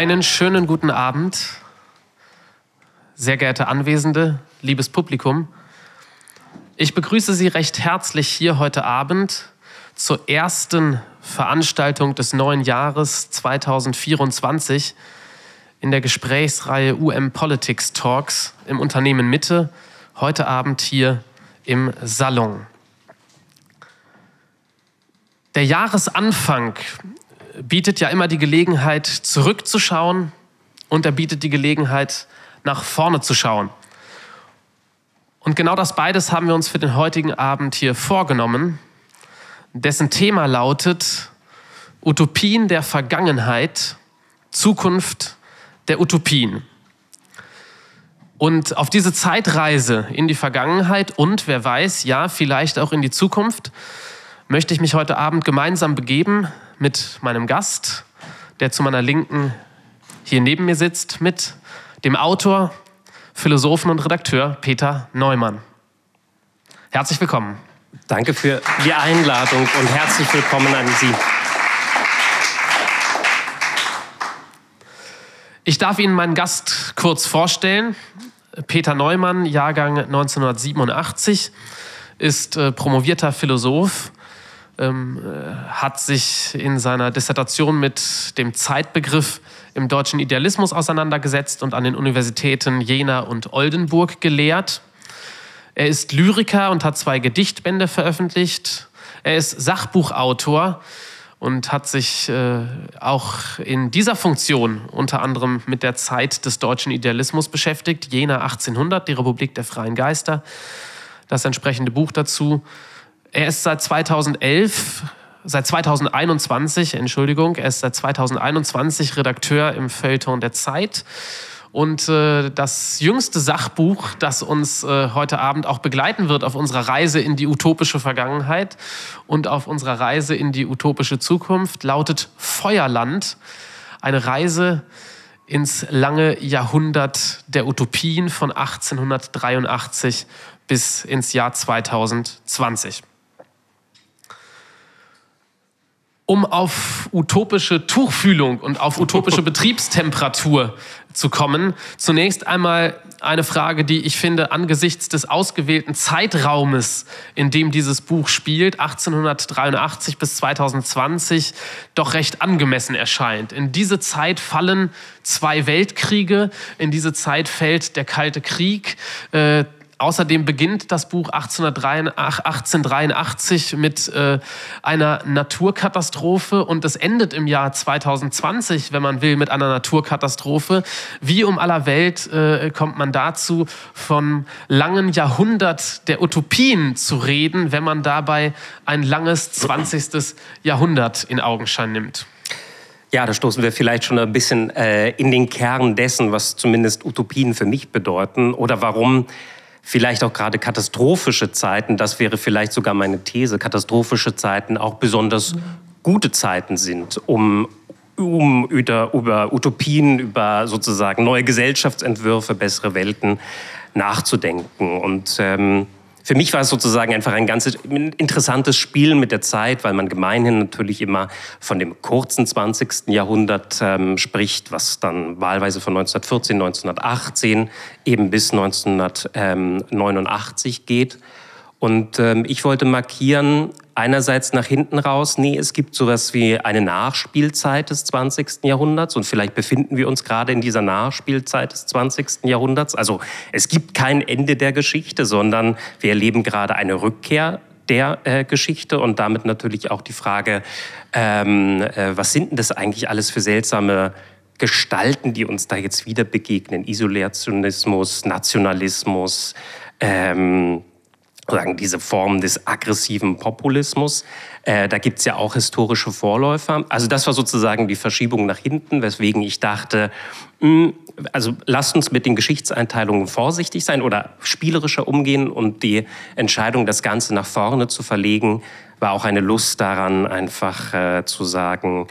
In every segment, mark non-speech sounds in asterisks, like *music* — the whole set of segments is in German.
Einen schönen guten Abend, sehr geehrte Anwesende, liebes Publikum. Ich begrüße Sie recht herzlich hier heute Abend zur ersten Veranstaltung des neuen Jahres 2024 in der Gesprächsreihe UM Politics Talks im Unternehmen Mitte, heute Abend hier im Salon. Der Jahresanfang bietet ja immer die Gelegenheit, zurückzuschauen und er bietet die Gelegenheit, nach vorne zu schauen. Und genau das beides haben wir uns für den heutigen Abend hier vorgenommen, dessen Thema lautet Utopien der Vergangenheit, Zukunft der Utopien. Und auf diese Zeitreise in die Vergangenheit und wer weiß, ja, vielleicht auch in die Zukunft, möchte ich mich heute Abend gemeinsam begeben mit meinem Gast, der zu meiner Linken hier neben mir sitzt, mit dem Autor, Philosophen und Redakteur Peter Neumann. Herzlich willkommen. Danke für die Einladung und herzlich willkommen an Sie. Ich darf Ihnen meinen Gast kurz vorstellen. Peter Neumann, Jahrgang 1987, ist äh, promovierter Philosoph, ähm, äh, hat sich in seiner Dissertation mit dem Zeitbegriff im deutschen Idealismus auseinandergesetzt und an den Universitäten Jena und Oldenburg gelehrt. Er ist Lyriker und hat zwei Gedichtbände veröffentlicht. Er ist Sachbuchautor und hat sich äh, auch in dieser Funktion unter anderem mit der Zeit des deutschen Idealismus beschäftigt. Jena 1800, die Republik der freien Geister, das entsprechende Buch dazu. Er ist seit 2011, seit 2021, Entschuldigung, er ist seit 2021 Redakteur im Feuilleton der Zeit. Und äh, das jüngste Sachbuch, das uns äh, heute Abend auch begleiten wird auf unserer Reise in die utopische Vergangenheit und auf unserer Reise in die utopische Zukunft, lautet Feuerland. Eine Reise ins lange Jahrhundert der Utopien von 1883 bis ins Jahr 2020. um auf utopische Tuchfühlung und auf utopische *laughs* Betriebstemperatur zu kommen. Zunächst einmal eine Frage, die ich finde angesichts des ausgewählten Zeitraumes, in dem dieses Buch spielt, 1883 bis 2020, doch recht angemessen erscheint. In diese Zeit fallen zwei Weltkriege, in diese Zeit fällt der Kalte Krieg. Äh, Außerdem beginnt das Buch 1883 mit äh, einer Naturkatastrophe und es endet im Jahr 2020, wenn man will, mit einer Naturkatastrophe. Wie um aller Welt äh, kommt man dazu, von langen Jahrhundert der Utopien zu reden, wenn man dabei ein langes 20. Jahrhundert in Augenschein nimmt. Ja, da stoßen wir vielleicht schon ein bisschen äh, in den Kern dessen, was zumindest Utopien für mich bedeuten oder warum vielleicht auch gerade katastrophische Zeiten, das wäre vielleicht sogar meine These, katastrophische Zeiten auch besonders gute Zeiten sind, um, um über, über Utopien, über sozusagen neue Gesellschaftsentwürfe, bessere Welten nachzudenken. Und ähm, für mich war es sozusagen einfach ein ganz interessantes Spiel mit der Zeit, weil man gemeinhin natürlich immer von dem kurzen 20. Jahrhundert ähm, spricht, was dann wahlweise von 1914, 1918 eben bis 1989 geht. Und ähm, ich wollte markieren, einerseits nach hinten raus, nee, es gibt sowas wie eine Nachspielzeit des 20. Jahrhunderts und vielleicht befinden wir uns gerade in dieser Nachspielzeit des 20. Jahrhunderts. Also es gibt kein Ende der Geschichte, sondern wir erleben gerade eine Rückkehr der äh, Geschichte und damit natürlich auch die Frage, ähm, äh, was sind denn das eigentlich alles für seltsame Gestalten, die uns da jetzt wieder begegnen? Isolationismus, Nationalismus, ähm, sozusagen diese Form des aggressiven Populismus. Äh, da gibt es ja auch historische Vorläufer. Also das war sozusagen die Verschiebung nach hinten, weswegen ich dachte, mh, hm, also lasst uns mit den Geschichtseinteilungen vorsichtig sein oder spielerischer umgehen und die Entscheidung, das Ganze nach vorne zu verlegen, war auch eine Lust daran, einfach äh, zu sagen,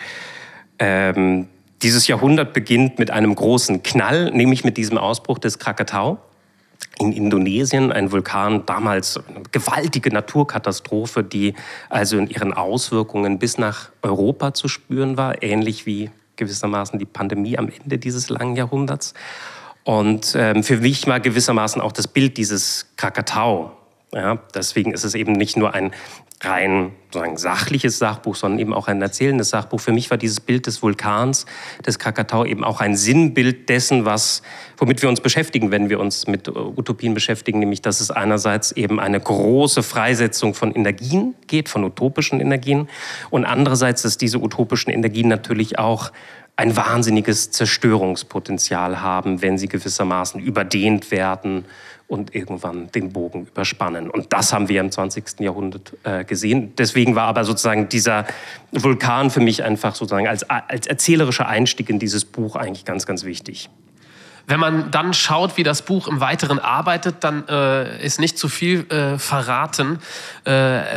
ähm, dieses Jahrhundert beginnt mit einem großen Knall, nämlich mit diesem Ausbruch des Krakatau in Indonesien, ein Vulkan, damals eine gewaltige Naturkatastrophe, die also in ihren Auswirkungen bis nach Europa zu spüren war, ähnlich wie gewissermaßen die Pandemie am Ende dieses langen Jahrhunderts. Und ähm, für mich war gewissermaßen auch das Bild dieses Krakatau. Ja, deswegen ist es eben nicht nur ein rein sozusagen sachliches Sachbuch, sondern eben auch ein erzählendes Sachbuch. Für mich war dieses Bild des Vulkans, des Krakatau, eben auch ein Sinnbild dessen, was, womit wir uns beschäftigen, wenn wir uns mit Utopien beschäftigen, nämlich dass es einerseits eben eine große Freisetzung von Energien geht, von utopischen Energien, und andererseits, dass diese utopischen Energien natürlich auch ein wahnsinniges Zerstörungspotenzial haben, wenn sie gewissermaßen überdehnt werden und irgendwann den Bogen überspannen. Und das haben wir im 20. Jahrhundert äh, gesehen. Deswegen war aber sozusagen dieser Vulkan für mich einfach sozusagen als, als erzählerischer Einstieg in dieses Buch eigentlich ganz, ganz wichtig. Wenn man dann schaut, wie das Buch im Weiteren arbeitet, dann äh, ist nicht zu viel äh, verraten, äh,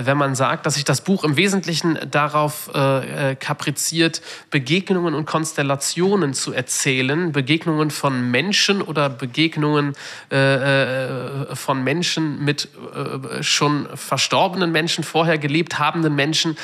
wenn man sagt, dass sich das Buch im Wesentlichen darauf äh, äh, kapriziert, Begegnungen und Konstellationen zu erzählen, Begegnungen von Menschen oder Begegnungen äh, von Menschen mit schon verstorbenen Menschen, vorher gelebt habenden Menschen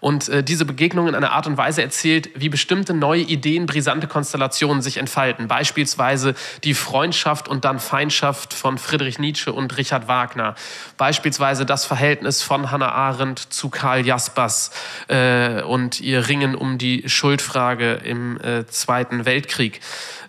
und diese Begegnungen in einer Art und Weise erzählt, wie bestimmte neue Ideen, brisante Konstellationen sich entfalten gestalten. Beispielsweise die Freundschaft und dann Feindschaft von Friedrich Nietzsche und Richard Wagner. Beispielsweise das Verhältnis von Hannah Arendt zu Karl Jaspers äh, und ihr Ringen um die Schuldfrage im äh, Zweiten Weltkrieg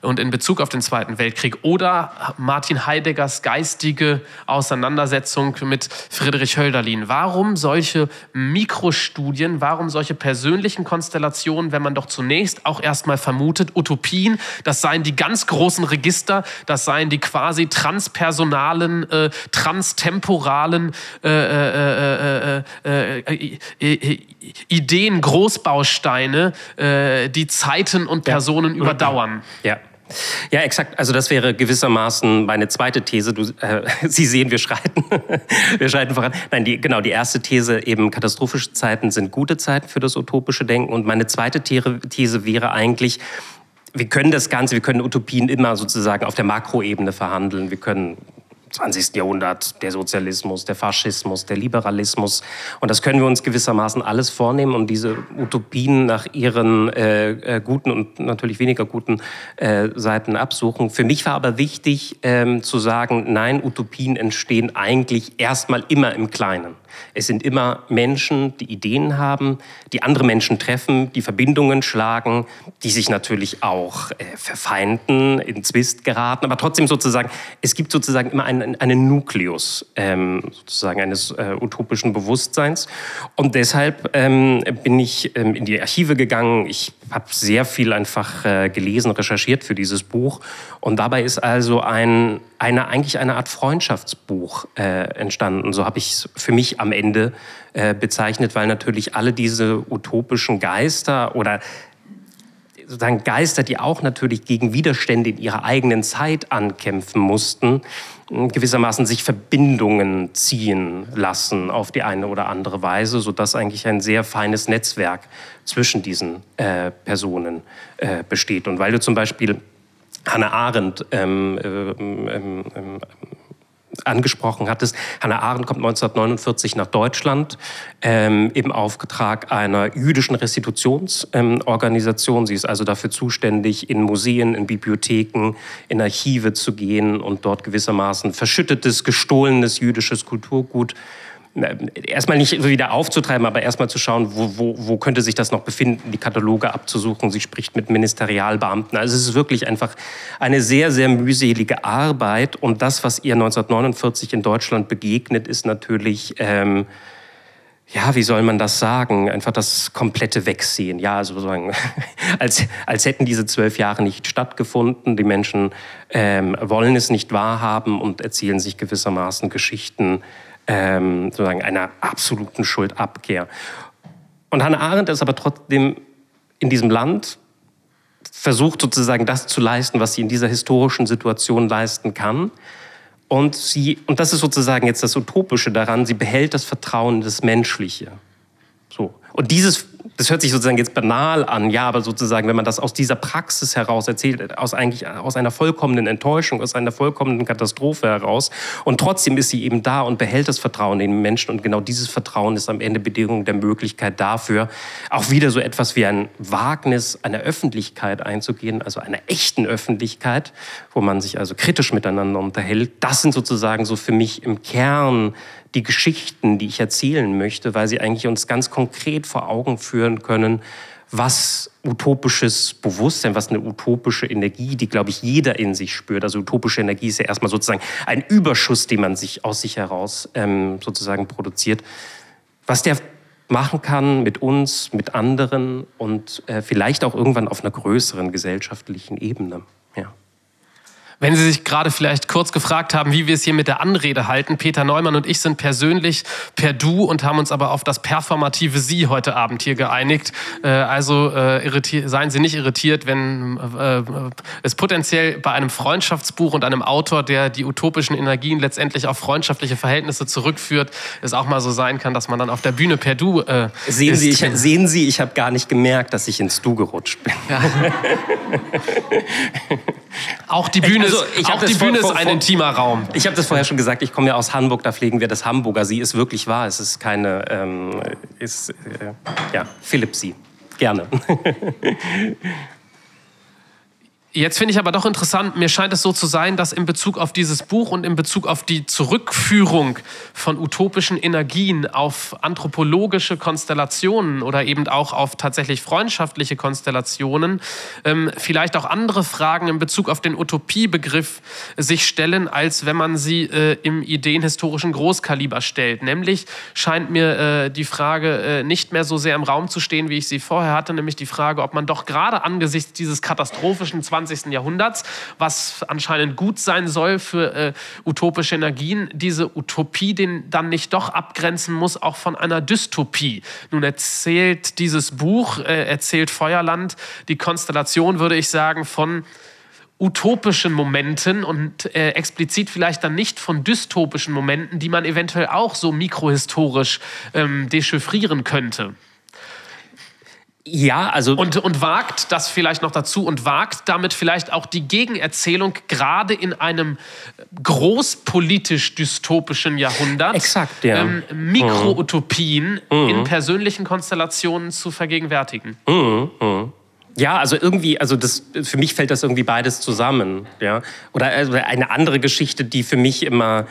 und in Bezug auf den Zweiten Weltkrieg oder Martin Heideggers geistige Auseinandersetzung mit Friedrich Hölderlin. Warum solche Mikrostudien, warum solche persönlichen Konstellationen, wenn man doch zunächst auch erstmal vermutet, Utopien, das seien die ganz großen Register, das seien die quasi transpersonalen, äh, transtemporalen äh, äh, äh, äh, äh Ideen, Großbausteine, die Zeiten und Personen ja. überdauern. Ja. Ja, exakt. Also das wäre gewissermaßen meine zweite These. Du, äh, *laughs* Sie sehen, wir schreiten, *laughs* wir schreiten voran. Nein, die, genau, die erste These eben katastrophische Zeiten sind gute Zeiten für das utopische Denken. Und meine zweite These wäre eigentlich, wir können das Ganze, wir können Utopien immer sozusagen auf der Makroebene verhandeln. Wir können 20. Jahrhundert, der Sozialismus, der Faschismus, der Liberalismus. Und das können wir uns gewissermaßen alles vornehmen und diese Utopien nach ihren äh, äh, guten und natürlich weniger guten äh, Seiten absuchen. Für mich war aber wichtig ähm, zu sagen, nein, Utopien entstehen eigentlich erstmal immer im Kleinen. Es sind immer Menschen, die Ideen haben, die andere Menschen treffen, die Verbindungen schlagen, die sich natürlich auch äh, verfeinden, in Zwist geraten, aber trotzdem sozusagen, es gibt sozusagen immer einen, einen Nukleus ähm, sozusagen eines äh, utopischen Bewusstseins. Und deshalb ähm, bin ich ähm, in die Archive gegangen. Ich habe sehr viel einfach äh, gelesen, recherchiert für dieses Buch. Und dabei ist also ein, eine, eigentlich eine Art Freundschaftsbuch äh, entstanden. So habe ich es für mich am Ende äh, bezeichnet, weil natürlich alle diese utopischen Geister oder sozusagen Geister, die auch natürlich gegen Widerstände in ihrer eigenen Zeit ankämpfen mussten, gewissermaßen sich Verbindungen ziehen lassen auf die eine oder andere Weise, sodass eigentlich ein sehr feines Netzwerk zwischen diesen äh, Personen äh, besteht. Und weil du zum Beispiel Hannah Arendt ähm, ähm, ähm, angesprochen hattest. Hannah Arendt kommt 1949 nach Deutschland ähm, im Auftrag einer jüdischen Restitutionsorganisation. Ähm, Sie ist also dafür zuständig, in Museen, in Bibliotheken, in Archive zu gehen und dort gewissermaßen verschüttetes, gestohlenes jüdisches Kulturgut erstmal nicht wieder aufzutreiben, aber erstmal zu schauen, wo, wo, wo könnte sich das noch befinden, die Kataloge abzusuchen. Sie spricht mit Ministerialbeamten. Also es ist wirklich einfach eine sehr, sehr mühselige Arbeit. Und das, was ihr 1949 in Deutschland begegnet, ist natürlich... Ähm, ja, wie soll man das sagen? Einfach das komplette Wegsehen. Ja, also sozusagen, *laughs* als, als hätten diese zwölf Jahre nicht stattgefunden. Die Menschen ähm, wollen es nicht wahrhaben und erzählen sich gewissermaßen Geschichten ähm, sozusagen einer absoluten Schuldabkehr. Und Hannah Arendt ist aber trotzdem in diesem Land versucht sozusagen das zu leisten, was sie in dieser historischen Situation leisten kann. Und sie, und das ist sozusagen jetzt das Utopische daran, sie behält das Vertrauen in das Menschliche. So. Und dieses das hört sich sozusagen jetzt banal an, ja, aber sozusagen, wenn man das aus dieser Praxis heraus erzählt, aus eigentlich aus einer vollkommenen Enttäuschung, aus einer vollkommenen Katastrophe heraus und trotzdem ist sie eben da und behält das Vertrauen in den Menschen und genau dieses Vertrauen ist am Ende Bedingung der Möglichkeit dafür, auch wieder so etwas wie ein Wagnis einer Öffentlichkeit einzugehen, also einer echten Öffentlichkeit, wo man sich also kritisch miteinander unterhält. Das sind sozusagen so für mich im Kern die Geschichten, die ich erzählen möchte, weil sie eigentlich uns ganz konkret vor Augen führen können, was utopisches Bewusstsein, was eine utopische Energie, die, glaube ich, jeder in sich spürt. Also utopische Energie ist ja erstmal sozusagen ein Überschuss, den man sich aus sich heraus ähm, sozusagen produziert. Was der machen kann mit uns, mit anderen und äh, vielleicht auch irgendwann auf einer größeren gesellschaftlichen Ebene. Ja. Wenn Sie sich gerade vielleicht kurz gefragt haben, wie wir es hier mit der Anrede halten, Peter Neumann und ich sind persönlich per Du und haben uns aber auf das performative Sie heute Abend hier geeinigt. Äh, also äh, seien Sie nicht irritiert, wenn äh, es potenziell bei einem Freundschaftsbuch und einem Autor, der die utopischen Energien letztendlich auf freundschaftliche Verhältnisse zurückführt, es auch mal so sein kann, dass man dann auf der Bühne per Du äh, sehen ist. Sie, ich, sehen Sie, ich habe gar nicht gemerkt, dass ich ins Du gerutscht bin. Ja. *laughs* Auch die Bühne, also, ist, auch die Bühne vor, vor, ist ein intimer Raum. Ich habe das vorher schon gesagt, ich komme ja aus Hamburg, da pflegen wir das Hamburger Sie. Ist wirklich wahr, es ist keine, ähm, ist, äh, ja, Philipp Sie. Gerne. *laughs* Jetzt finde ich aber doch interessant, mir scheint es so zu sein, dass in Bezug auf dieses Buch und in Bezug auf die Zurückführung von utopischen Energien auf anthropologische Konstellationen oder eben auch auf tatsächlich freundschaftliche Konstellationen ähm, vielleicht auch andere Fragen in Bezug auf den Utopiebegriff sich stellen, als wenn man sie äh, im ideenhistorischen Großkaliber stellt. Nämlich scheint mir äh, die Frage äh, nicht mehr so sehr im Raum zu stehen, wie ich sie vorher hatte, nämlich die Frage, ob man doch gerade angesichts dieses katastrophischen 20 20. Jahrhunderts, was anscheinend gut sein soll für äh, utopische Energien, diese Utopie den dann nicht doch abgrenzen muss, auch von einer Dystopie. Nun erzählt dieses Buch, äh, erzählt Feuerland, die Konstellation, würde ich sagen, von utopischen Momenten und äh, explizit vielleicht dann nicht von dystopischen Momenten, die man eventuell auch so mikrohistorisch ähm, dechiffrieren könnte. Ja, also. Und, und wagt das vielleicht noch dazu und wagt damit vielleicht auch die Gegenerzählung, gerade in einem großpolitisch dystopischen Jahrhundert, Exakt, ja. ähm, Mikroutopien mhm. in persönlichen Konstellationen zu vergegenwärtigen. Mhm. Mhm. Ja, also irgendwie, also das, für mich fällt das irgendwie beides zusammen. Ja? Oder also eine andere Geschichte, die für mich immer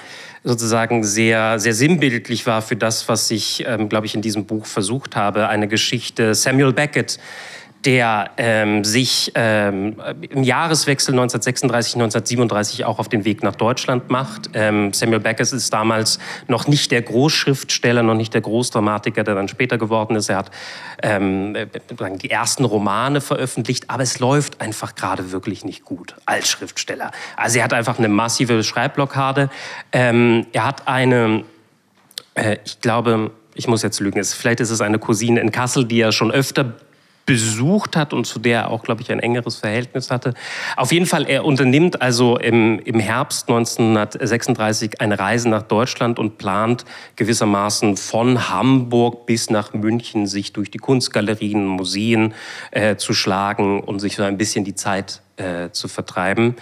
sozusagen sehr, sehr sinnbildlich war für das, was ich, ähm, glaube ich, in diesem Buch versucht habe. Eine Geschichte Samuel Beckett, der ähm, sich ähm, im Jahreswechsel 1936, 1937 auch auf den Weg nach Deutschland macht. Ähm, Samuel Beckett ist damals noch nicht der Großschriftsteller, noch nicht der Großdramatiker, der dann später geworden ist. Er hat ähm, die ersten Romane veröffentlicht, aber es läuft einfach gerade wirklich nicht gut als Schriftsteller. Also er hat einfach eine massive Schreibblockade. Ähm, er hat eine, äh, ich glaube, ich muss jetzt lügen, vielleicht ist es eine Cousine in Kassel, die er schon öfter besucht hat und zu der er auch, glaube ich, ein engeres Verhältnis hatte. Auf jeden Fall, er unternimmt also im, im Herbst 1936 eine Reise nach Deutschland und plant gewissermaßen von Hamburg bis nach München sich durch die Kunstgalerien, Museen äh, zu schlagen und sich so ein bisschen die Zeit äh, zu vertreiben.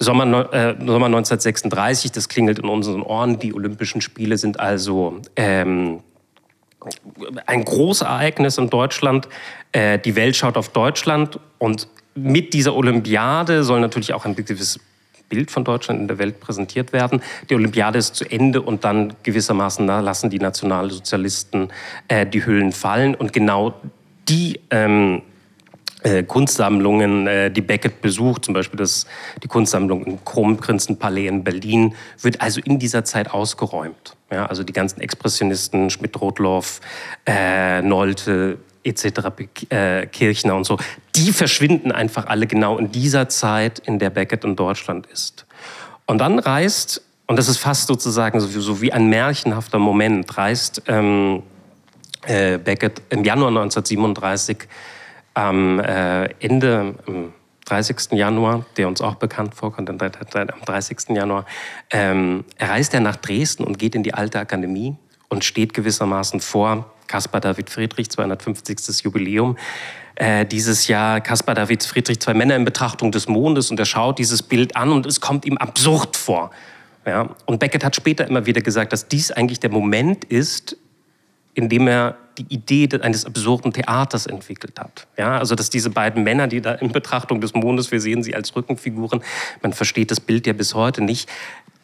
Sommer, äh, Sommer 1936, das klingelt in unseren Ohren. Die Olympischen Spiele sind also ähm, ein Großereignis in Deutschland. Äh, die Welt schaut auf Deutschland und mit dieser Olympiade soll natürlich auch ein gewisses Bild von Deutschland in der Welt präsentiert werden. Die Olympiade ist zu Ende und dann gewissermaßen lassen die Nationalsozialisten äh, die Hüllen fallen. Und genau die ähm, äh, Kunstsammlungen, äh, die Beckett besucht, zum Beispiel das, die Kunstsammlung im Kronprinzenpalais in Berlin, wird also in dieser Zeit ausgeräumt. Ja, also die ganzen Expressionisten, Schmidt-Rotloff, äh, Nolte, etc., äh, Kirchner und so, die verschwinden einfach alle genau in dieser Zeit, in der Beckett in Deutschland ist. Und dann reist, und das ist fast sozusagen so wie, ein märchenhafter Moment, reist ähm, äh, Beckett im Januar 1937 am äh, Ende, am 30. Januar, der uns auch bekannt vorkommt, am 30. Januar, ähm, reist er nach Dresden und geht in die alte Akademie und steht gewissermaßen vor Caspar David Friedrich, 250. Jubiläum. Äh, dieses Jahr Caspar David Friedrich, zwei Männer in Betrachtung des Mondes und er schaut dieses Bild an und es kommt ihm absurd vor. Ja? Und Beckett hat später immer wieder gesagt, dass dies eigentlich der Moment ist, in dem er die Idee eines absurden Theaters entwickelt hat. Ja, also dass diese beiden Männer, die da in Betrachtung des Mondes, wir sehen sie als Rückenfiguren, man versteht das Bild ja bis heute nicht,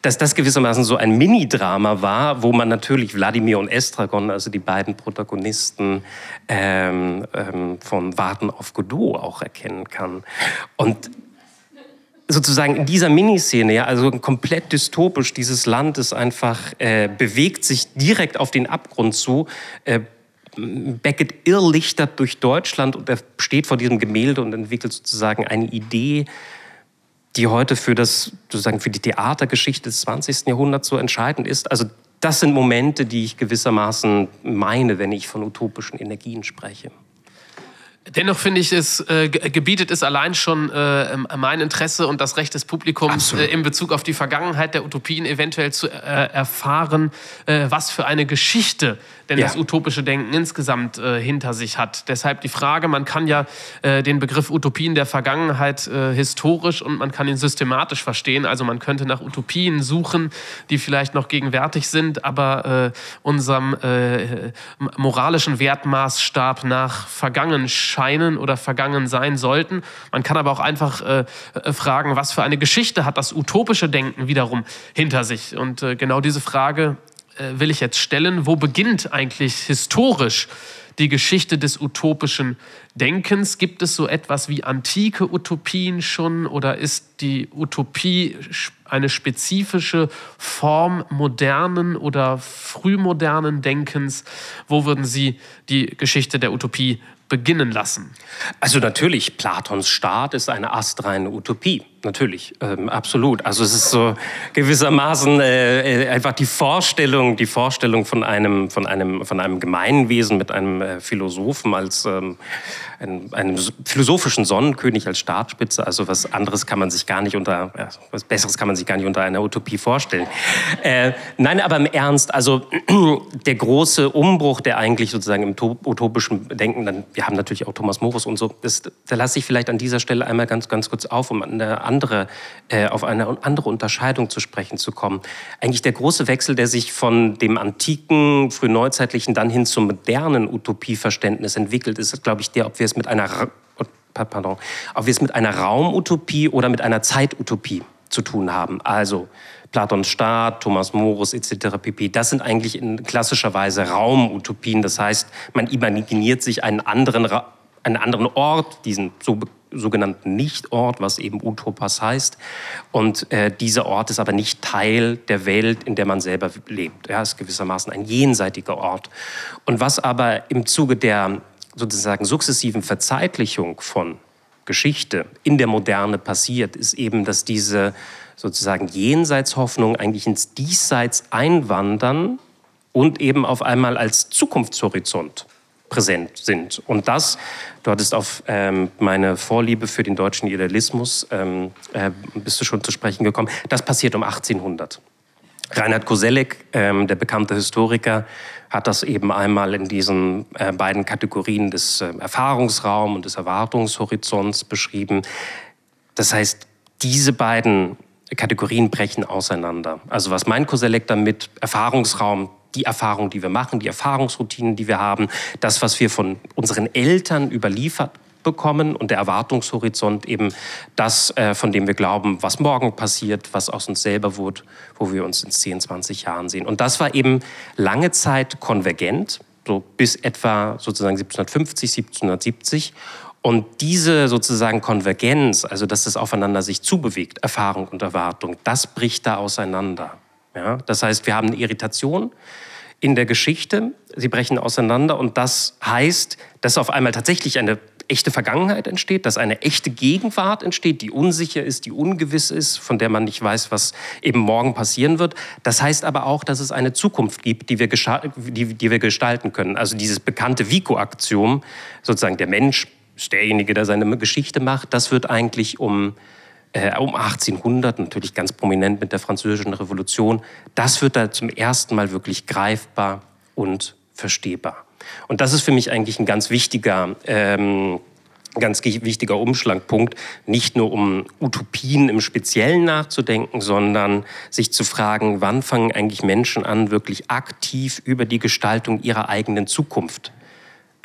dass das gewissermaßen so ein Mini-Drama war, wo man natürlich Wladimir und Estragon, also die beiden Protagonisten ähm, ähm, von Warten auf Godot auch erkennen kann. Und sozusagen in dieser Miniszene, ja, also komplett dystopisch, dieses Land ist einfach, äh, bewegt sich direkt auf den Abgrund zu. Äh, Beckett irrlichtert durch Deutschland und er steht vor diesem Gemälde und entwickelt sozusagen eine Idee, die heute für das sozusagen für die Theatergeschichte des 20. Jahrhunderts so entscheidend ist. Also das sind Momente, die ich gewissermaßen meine, wenn ich von utopischen Energien spreche. Dennoch finde ich, es äh, gebietet es allein schon äh, mein Interesse und das Recht des Publikums äh, in Bezug auf die Vergangenheit der Utopien eventuell zu äh, erfahren, äh, was für eine Geschichte denn ja. das utopische Denken insgesamt äh, hinter sich hat. Deshalb die Frage, man kann ja äh, den Begriff Utopien der Vergangenheit äh, historisch und man kann ihn systematisch verstehen. Also man könnte nach Utopien suchen, die vielleicht noch gegenwärtig sind, aber äh, unserem äh, moralischen Wertmaßstab nach vergangen scheinen oder vergangen sein sollten. Man kann aber auch einfach äh, fragen, was für eine Geschichte hat das utopische Denken wiederum hinter sich. Und genau diese Frage will ich jetzt stellen, wo beginnt eigentlich historisch die Geschichte des utopischen Denkens? Gibt es so etwas wie antike Utopien schon oder ist die Utopie eine spezifische Form modernen oder frühmodernen Denkens? Wo würden Sie die Geschichte der Utopie beginnen lassen? Also natürlich, Platons Staat ist eine astreine Utopie. Natürlich, ähm, absolut. Also es ist so gewissermaßen äh, äh, einfach die Vorstellung, die Vorstellung von einem, von einem, von einem Gemeinwesen mit einem äh, Philosophen als ähm, einem, einem, philosophischen Sonnenkönig als Staatsspitze. Also was anderes kann man sich gar nicht unter, was Besseres kann man sich gar nicht unter einer Utopie vorstellen. Äh, nein, aber im Ernst, also *clears throat* der große Umbruch, der eigentlich sozusagen im utopischen Denken, dann, wir haben natürlich auch Thomas Morus und so, das, da lasse ich vielleicht an dieser Stelle einmal ganz, ganz kurz auf, um eine andere, äh, auf eine andere Unterscheidung zu sprechen zu kommen. Eigentlich der große Wechsel, der sich von dem antiken, frühneuzeitlichen dann hin zum modernen Utopieverständnis entwickelt, ist, glaube ich, der, ob wir es mit einer, pardon, ob wir es mit einer Raumutopie oder mit einer Zeitutopie zu tun haben. Also Platons Staat, Thomas Morus etc. pp. Das sind eigentlich in klassischer Weise Raumutopien. Das heißt, man imaginiert sich einen anderen, einen anderen Ort, diesen so sogenannten Nichtort, was eben Utopas heißt. Und äh, dieser Ort ist aber nicht Teil der Welt, in der man selber lebt. Er ist gewissermaßen ein jenseitiger Ort. Und was aber im Zuge der sozusagen sukzessiven Verzeitlichung von Geschichte in der Moderne passiert, ist eben, dass diese sozusagen Jenseitshoffnungen eigentlich ins Diesseits einwandern und eben auf einmal als Zukunftshorizont präsent sind. Und das, du hattest auf ähm, meine Vorliebe für den deutschen Idealismus, ähm, äh, bist du schon zu sprechen gekommen, das passiert um 1800. Reinhard Koselleck, ähm, der bekannte Historiker, hat das eben einmal in diesen äh, beiden Kategorien des äh, Erfahrungsraums und des Erwartungshorizonts beschrieben. Das heißt, diese beiden Kategorien brechen auseinander. Also was meint Koselleck damit? Erfahrungsraum, die Erfahrung, die wir machen, die Erfahrungsroutinen, die wir haben, das, was wir von unseren Eltern überliefert bekommen und der Erwartungshorizont eben das, äh, von dem wir glauben, was morgen passiert, was aus uns selber wird, wo wir uns in 10, 20 Jahren sehen. Und das war eben lange Zeit konvergent, so bis etwa sozusagen 1750, 1770. Und diese sozusagen Konvergenz, also dass das aufeinander sich zubewegt, Erfahrung und Erwartung, das bricht da auseinander. Ja? Das heißt, wir haben eine Irritation in der Geschichte, sie brechen auseinander und das heißt, dass auf einmal tatsächlich eine echte Vergangenheit entsteht, dass eine echte Gegenwart entsteht, die unsicher ist, die ungewiss ist, von der man nicht weiß, was eben morgen passieren wird. Das heißt aber auch, dass es eine Zukunft gibt, die wir, die, die wir gestalten können. Also dieses bekannte Vico-Aktiom, sozusagen der Mensch ist derjenige, der seine Geschichte macht, das wird eigentlich um äh, um 1800, natürlich ganz prominent mit der Französischen Revolution, das wird da zum ersten Mal wirklich greifbar und verstehbar. Und das ist für mich eigentlich ein ganz wichtiger ähm, ganz wichtiger Umschlagpunkt, nicht nur um Utopien im Speziellen nachzudenken, sondern sich zu fragen, wann fangen eigentlich Menschen an, wirklich aktiv über die Gestaltung ihrer eigenen Zukunft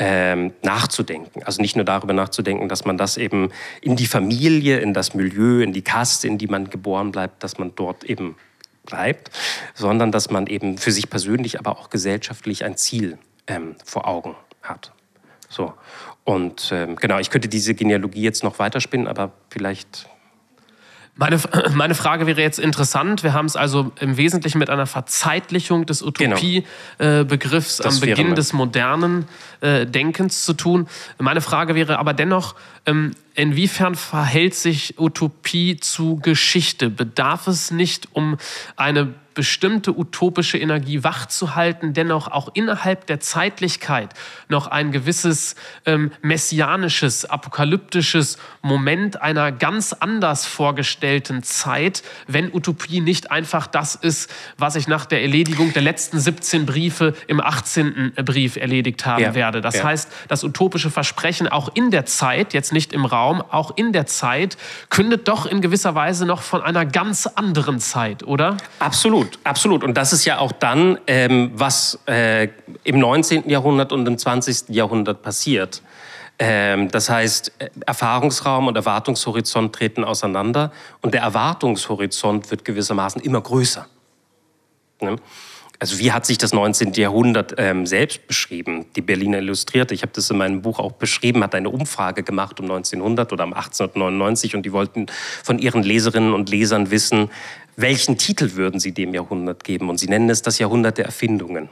ähm, nachzudenken. Also nicht nur darüber nachzudenken, dass man das eben in die Familie, in das Milieu, in die Kaste, in die man geboren bleibt, dass man dort eben bleibt, sondern dass man eben für sich persönlich, aber auch gesellschaftlich ein Ziel ähm, vor Augen hat. So. Und ähm, genau, ich könnte diese Genealogie jetzt noch weiterspinnen, aber vielleicht meine, *clears throat* meine Frage wäre jetzt interessant. Wir haben es also im Wesentlichen mit einer Verzeitlichung des genau. Utopie-Begriffs genau. am Beginn des modernen äh, Denkens zu tun. Meine Frage wäre aber dennoch, ähm, inwiefern verhält sich Utopie zu Geschichte? Bedarf es nicht, um eine bestimmte utopische Energie wachzuhalten, dennoch auch innerhalb der Zeitlichkeit noch ein gewisses ähm, messianisches, apokalyptisches Moment einer ganz anders vorgestellten Zeit, wenn Utopie nicht einfach das ist, was ich nach der Erledigung der letzten 17 Briefe im 18. Brief erledigt haben ja, werde. Das ja. heißt, das utopische Versprechen auch in der Zeit, jetzt nicht im Raum, auch in der Zeit, kündet doch in gewisser Weise noch von einer ganz anderen Zeit, oder? Absolut. Absolut, absolut. Und das ist ja auch dann, ähm, was äh, im 19. Jahrhundert und im 20. Jahrhundert passiert. Ähm, das heißt, äh, Erfahrungsraum und Erwartungshorizont treten auseinander und der Erwartungshorizont wird gewissermaßen immer größer. Ne? Also wie hat sich das 19. Jahrhundert ähm, selbst beschrieben? Die Berliner Illustrierte, ich habe das in meinem Buch auch beschrieben, hat eine Umfrage gemacht um 1900 oder um 1899 und die wollten von ihren Leserinnen und Lesern wissen, welchen Titel würden Sie dem Jahrhundert geben? Und Sie nennen es das Jahrhundert der Erfindungen.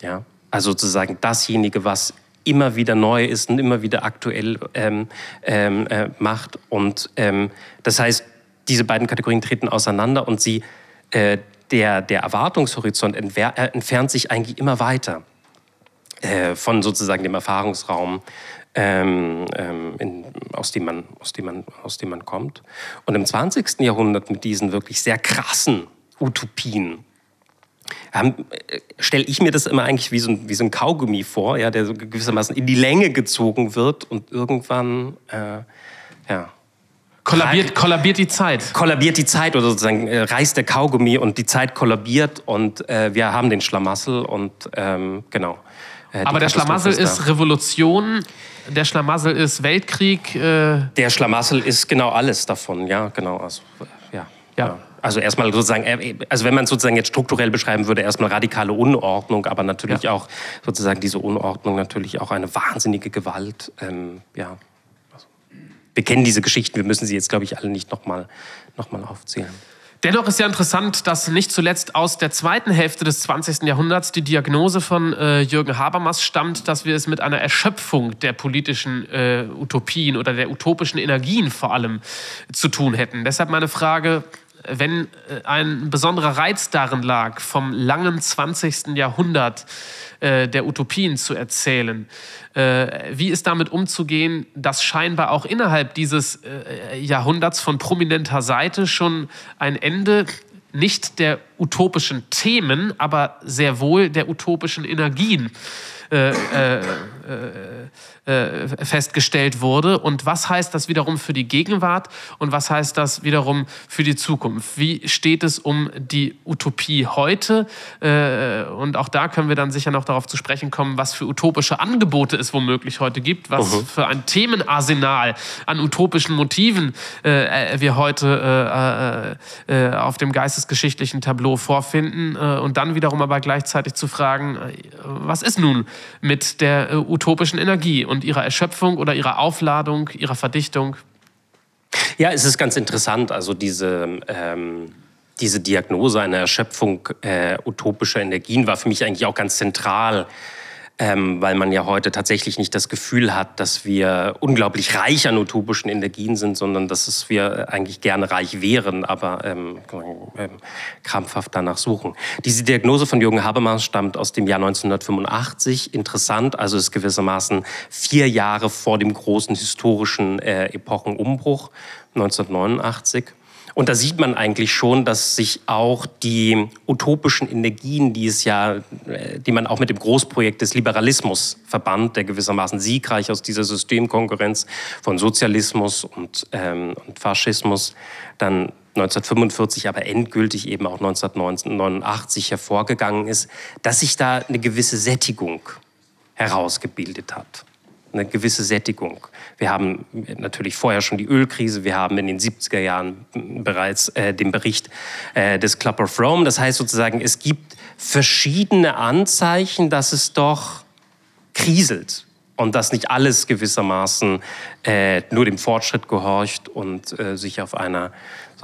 Ja? Also sozusagen dasjenige, was immer wieder neu ist und immer wieder aktuell ähm, ähm, äh, macht. Und ähm, das heißt, diese beiden Kategorien treten auseinander und sie, äh, der, der Erwartungshorizont äh, entfernt sich eigentlich immer weiter äh, von sozusagen dem Erfahrungsraum ähm, ähm, in, aus, dem man, aus, dem man, aus dem man kommt. Und im 20. Jahrhundert mit diesen wirklich sehr krassen Utopien, äh, stelle ich mir das immer eigentlich wie so, ein, wie so ein Kaugummi vor, ja, der so gewissermaßen in die Länge gezogen wird und irgendwann, äh, ja. Kollabiert, kollabiert die Zeit. Kollabiert die Zeit oder sozusagen äh, reißt der Kaugummi und die Zeit kollabiert und äh, wir haben den Schlamassel und ähm, genau. Äh, Aber der Schlamassel ist Revolution, der Schlamassel ist Weltkrieg. Äh der Schlamassel ist genau alles davon, ja, genau. Also, ja, ja. ja. Also erstmal sozusagen, äh, also wenn man sozusagen jetzt strukturell beschreiben würde, erstmal radikale Unordnung, aber natürlich ja. auch sozusagen diese Unordnung natürlich auch eine wahnsinnige Gewalt. Ähm, ja. Wir kennen diese Geschichten, wir müssen sie jetzt, glaube ich, alle nicht nochmal noch mal aufzählen. Dennoch ist ja interessant, dass nicht zuletzt aus der zweiten Hälfte des 20. Jahrhunderts die Diagnose von äh, Jürgen Habermas stammt, dass wir es mit einer Erschöpfung der politischen äh, Utopien oder der utopischen Energien vor allem zu tun hätten. Deshalb meine Frage, wenn äh, ein besonderer Reiz darin lag, vom langen 20. Jahrhundert äh, der Utopien zu erzählen, äh, wie ist damit umzugehen, dass scheinbar auch innerhalb dieses Jahrhunderts von prominenter Seite schon ein Ende nicht der utopischen Themen, aber sehr wohl der utopischen Energien äh, äh, äh, äh, festgestellt wurde. Und was heißt das wiederum für die Gegenwart und was heißt das wiederum für die Zukunft? Wie steht es um die Utopie heute? Äh, und auch da können wir dann sicher noch darauf zu sprechen kommen, was für utopische Angebote es womöglich heute gibt, was -huh. für ein Themenarsenal an utopischen Motiven äh, wir heute äh, äh, auf dem geistesgeschichtlichen Tableau vorfinden. und dann wiederum aber gleichzeitig zu fragen, was ist nun mit der utopischen Energie? und ihrer Erschöpfung oder ihrer Aufladung, ihrer Verdichtung? Ja, es ist ganz interessant. Also diese, ähm, diese Diagnose einer Erschöpfung äh, utopischer Energien war für mich eigentlich auch ganz zentral ähm, weil man ja heute tatsächlich nicht das Gefühl hat, dass wir unglaublich reich an utopischen Energien sind, sondern dass es wir eigentlich gerne reich wären, aber ähm, ähm, krampfhaft danach suchen. Diese Diagnose von Jürgen Habermas stammt aus dem Jahr 1985. Interessant, also ist gewissermaßen vier Jahre vor dem großen historischen äh, Epochenumbruch 1989. Und da sieht man eigentlich schon, dass sich auch die utopischen Energien, die es ja, äh, die man auch mit dem Großprojekt des Liberalismus verband, der gewissermaßen siegreich aus dieser Systemkonkurrenz von Sozialismus und, ähm, und Faschismus dann 1945 aber endgültig eben auch 1989 hervorgegangen ist, dass sich da eine gewisse Sättigung herausgebildet hat eine gewisse Sättigung. Wir haben natürlich vorher schon die Ölkrise, wir haben in den 70er Jahren bereits äh, den Bericht äh, des Club of Rome. Das heißt sozusagen, es gibt verschiedene Anzeichen, dass es doch kriselt und dass nicht alles gewissermaßen äh, nur dem Fortschritt gehorcht und äh, sich auf einer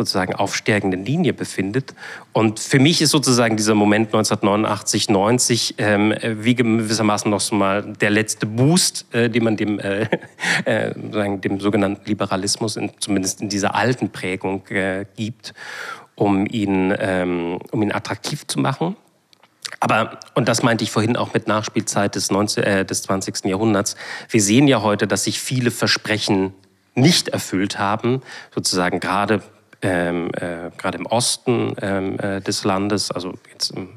sozusagen aufsteigenden Linie befindet. Und für mich ist sozusagen dieser Moment 1989, 90 ähm, wie gewissermaßen noch so mal der letzte Boost, äh, den man dem, äh, *laughs* äh, dem sogenannten Liberalismus, in, zumindest in dieser alten Prägung, äh, gibt, um ihn, ähm, um ihn attraktiv zu machen. Aber, und das meinte ich vorhin auch mit Nachspielzeit des, 19, äh, des 20. Jahrhunderts, wir sehen ja heute, dass sich viele Versprechen nicht erfüllt haben, sozusagen gerade ähm, äh, gerade im Osten ähm, äh, des Landes, also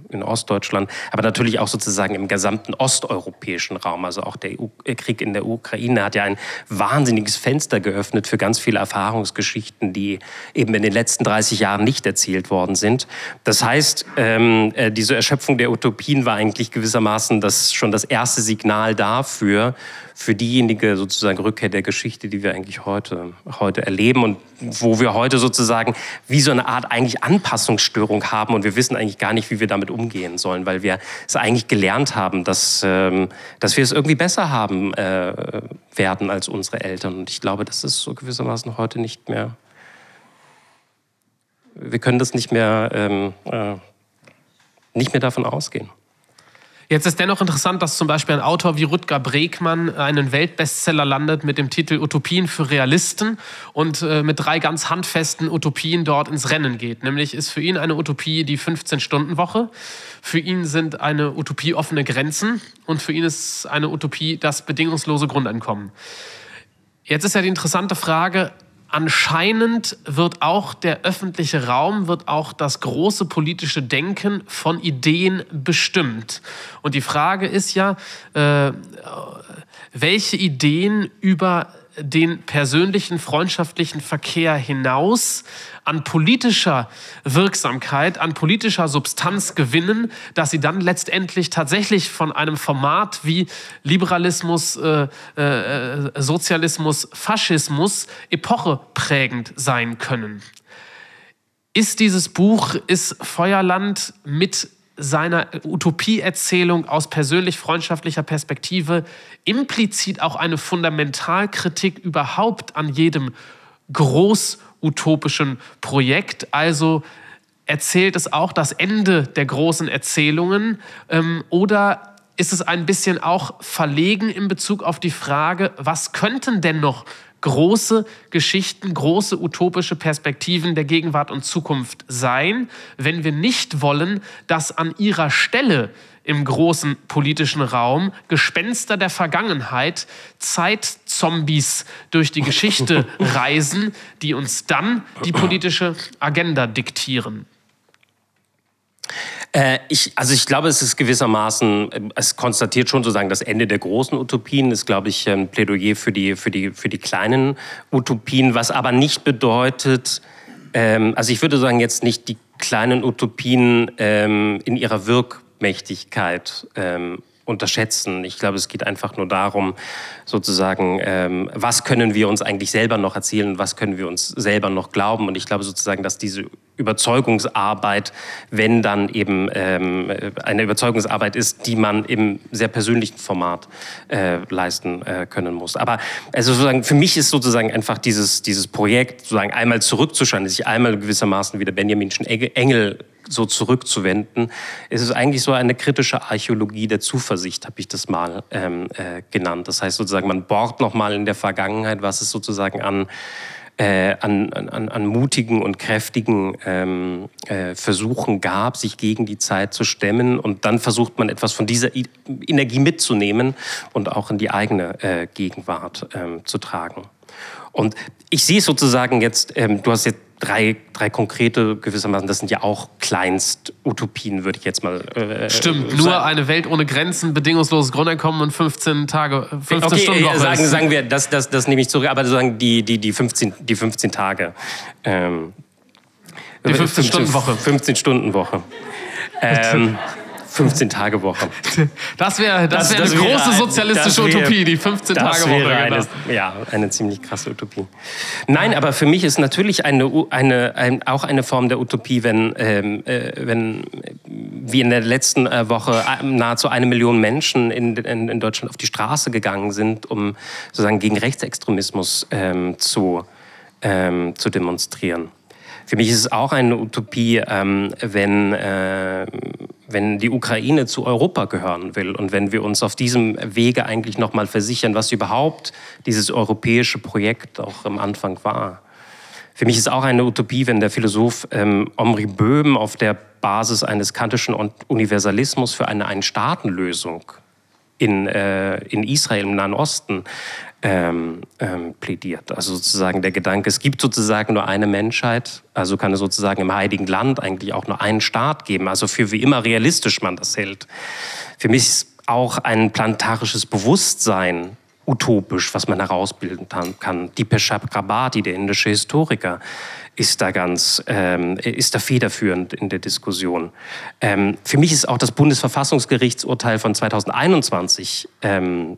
in Ostdeutschland, aber natürlich auch sozusagen im gesamten osteuropäischen Raum. Also auch der EU äh, Krieg in der Ukraine hat ja ein wahnsinniges Fenster geöffnet für ganz viele Erfahrungsgeschichten, die eben in den letzten 30 Jahren nicht erzählt worden sind. Das heißt, ähm, äh, diese Erschöpfung der Utopien war eigentlich gewissermaßen das, schon das erste Signal dafür, für diejenige sozusagen Rückkehr der Geschichte, die wir eigentlich heute, heute erleben und wo wir heute sozusagen wie so eine Art eigentlich Anpassungsstörung haben und wir wissen eigentlich gar nicht, wie wir damit umgehen sollen, weil wir es eigentlich gelernt haben, dass, ähm, dass wir es irgendwie besser haben äh, werden als unsere Eltern. Und ich glaube, das ist so gewissermaßen heute nicht mehr. Wir können das nicht mehr, ähm, äh, nicht mehr davon ausgehen. Jetzt ist dennoch interessant, dass zum Beispiel ein Autor wie Rutger Bregmann einen Weltbestseller landet mit dem Titel Utopien für Realisten und äh, mit drei ganz handfesten Utopien dort ins Rennen geht. Nämlich ist für ihn eine Utopie die 15-Stunden-Woche, für ihn sind eine Utopie offene Grenzen und für ihn ist eine Utopie das bedingungslose Grundeinkommen. Jetzt ist ja die interessante Frage, anscheinend wird auch der öffentliche Raum, wird auch das große politische Denken von Ideen bestimmt. Und die Frage ist ja, äh, welche Ideen über den persönlichen freundschaftlichen Verkehr hinaus an politischer Wirksamkeit, an politischer Substanz gewinnen, dass sie dann letztendlich tatsächlich von einem Format wie Liberalismus, äh, äh, Sozialismus, Faschismus epocheprägend sein können. Ist dieses Buch, ist Feuerland mit seiner Utopieerzählung aus persönlich-freundschaftlicher Perspektive implizit auch eine Fundamentalkritik überhaupt an jedem großutopischen Projekt. Also erzählt es auch das Ende der großen Erzählungen ähm, oder ist es ein bisschen auch verlegen in Bezug auf die Frage, was könnten denn noch große Geschichten, große utopische Perspektiven der Gegenwart und Zukunft sein, wenn wir nicht wollen, dass an ihrer Stelle im großen politischen Raum Gespenster der Vergangenheit, Zeitzombies durch die Geschichte *laughs* reisen, die uns dann die politische Agenda diktieren. Äh, ich, also ich glaube, es ist gewissermaßen, äh, es konstatiert schon sozusagen das Ende der großen Utopien, ist, glaube ich, ein Plädoyer für die, für die, für die kleinen Utopien, was aber nicht bedeutet, ähm, also ich würde sagen, jetzt nicht die kleinen Utopien ähm, in ihrer Wirkmächtigkeit ähm, unterschätzen. Ich glaube, es geht einfach nur darum, sozusagen, ähm, was können wir uns eigentlich selber noch erzählen, was können wir uns selber noch glauben. Und ich glaube sozusagen, dass diese Überzeugungsarbeit, wenn dann eben ähm, eine Überzeugungsarbeit ist, die man im sehr persönlichen Format äh, leisten äh, können muss. Aber also sozusagen für mich ist sozusagen einfach dieses, dieses Projekt, sozusagen einmal zurückzuschauen, sich einmal gewissermaßen wie der Benjaminschen Engel so zurückzuwenden. Es ist eigentlich so eine kritische Archäologie der Zuversicht, habe ich das mal ähm, äh, genannt. Das heißt sozusagen, man bohrt noch mal in der Vergangenheit, was es sozusagen an äh, an, an, an, mutigen und kräftigen ähm, äh, Versuchen gab, sich gegen die Zeit zu stemmen. Und dann versucht man etwas von dieser I Energie mitzunehmen und auch in die eigene äh, Gegenwart ähm, zu tragen. Und ich sehe sozusagen jetzt, ähm, du hast jetzt drei, drei konkrete gewissermaßen, das sind ja auch Kleinst-Utopien, würde ich jetzt mal äh, Stimmt, sagen. nur eine Welt ohne Grenzen, bedingungsloses Grundeinkommen und 15 Tage, 15 okay, Stunden Woche. Sagen, sagen wir, das, das, das nehme ich zurück, aber sozusagen die, die, die, 15, die 15 Tage. Ähm, die 15-Stunden-Woche. 15-Stunden-Woche. Ähm, 15-Tage-Woche. *laughs* Das wäre das, das wär eine große ein, sozialistische wär, Utopie, die 15-Tage-Woche. Eine, genau. Ja, eine ziemlich krasse Utopie. Nein, aber für mich ist natürlich eine, eine, ein, auch eine Form der Utopie, wenn, ähm, äh, wenn wie in der letzten äh, Woche äh, nahezu eine Million Menschen in, in, in, Deutschland auf die Straße gegangen sind, um sozusagen gegen Rechtsextremismus ähm, zu, ähm, zu demonstrieren. Für mich ist es auch eine Utopie, ähm, wenn, äh, wenn die Ukraine zu Europa gehören will und wenn wir uns auf diesem Wege eigentlich nochmal versichern, was überhaupt dieses europäische Projekt auch am Anfang war. Für mich ist auch eine Utopie, wenn der Philosoph ähm, Omri Böhm auf der Basis eines kantischen Universalismus für eine Ein-Staaten-Lösung in, äh, in Israel im Nahen Osten ähm, ähm, plädiert. Also sozusagen der Gedanke, es gibt sozusagen nur eine Menschheit, also kann es sozusagen im Heiligen Land eigentlich auch nur einen Staat geben, also für wie immer realistisch man das hält. Für mich ist auch ein planetarisches Bewusstsein utopisch, was man herausbilden kann. Dipesh Chakrabarti, der indische Historiker, ist da ganz, ähm, ist da federführend in der Diskussion. Ähm, für mich ist auch das Bundesverfassungsgerichtsurteil von 2021 ähm,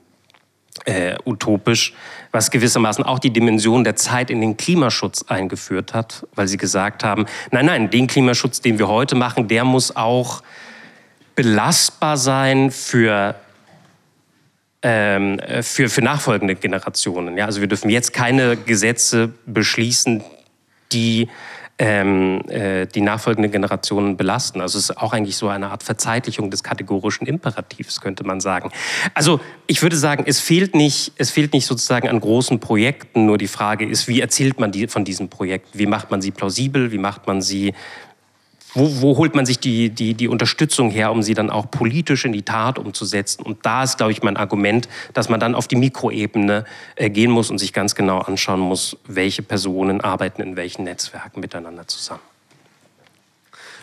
äh, utopisch, was gewissermaßen auch die Dimension der Zeit in den Klimaschutz eingeführt hat, weil sie gesagt haben, nein, nein, den Klimaschutz, den wir heute machen, der muss auch belastbar sein für ähm, für, für nachfolgende Generationen. Ja? Also wir dürfen jetzt keine Gesetze beschließen, die ähm, äh, die nachfolgenden Generationen belasten. Also es ist auch eigentlich so eine Art Verzeitlichung des kategorischen Imperativs, könnte man sagen. Also ich würde sagen, es fehlt nicht, es fehlt nicht sozusagen an großen Projekten. Nur die Frage ist, wie erzählt man die, von diesen Projekten? Wie macht man sie plausibel? Wie macht man sie wo, wo, holt man sich die, die, die Unterstützung her, um sie dann auch politisch in die Tat umzusetzen? Und da ist, glaube ich, mein Argument, dass man dann auf die Mikroebene äh, gehen muss und sich ganz genau anschauen muss, welche Personen arbeiten in welchen Netzwerken miteinander zusammen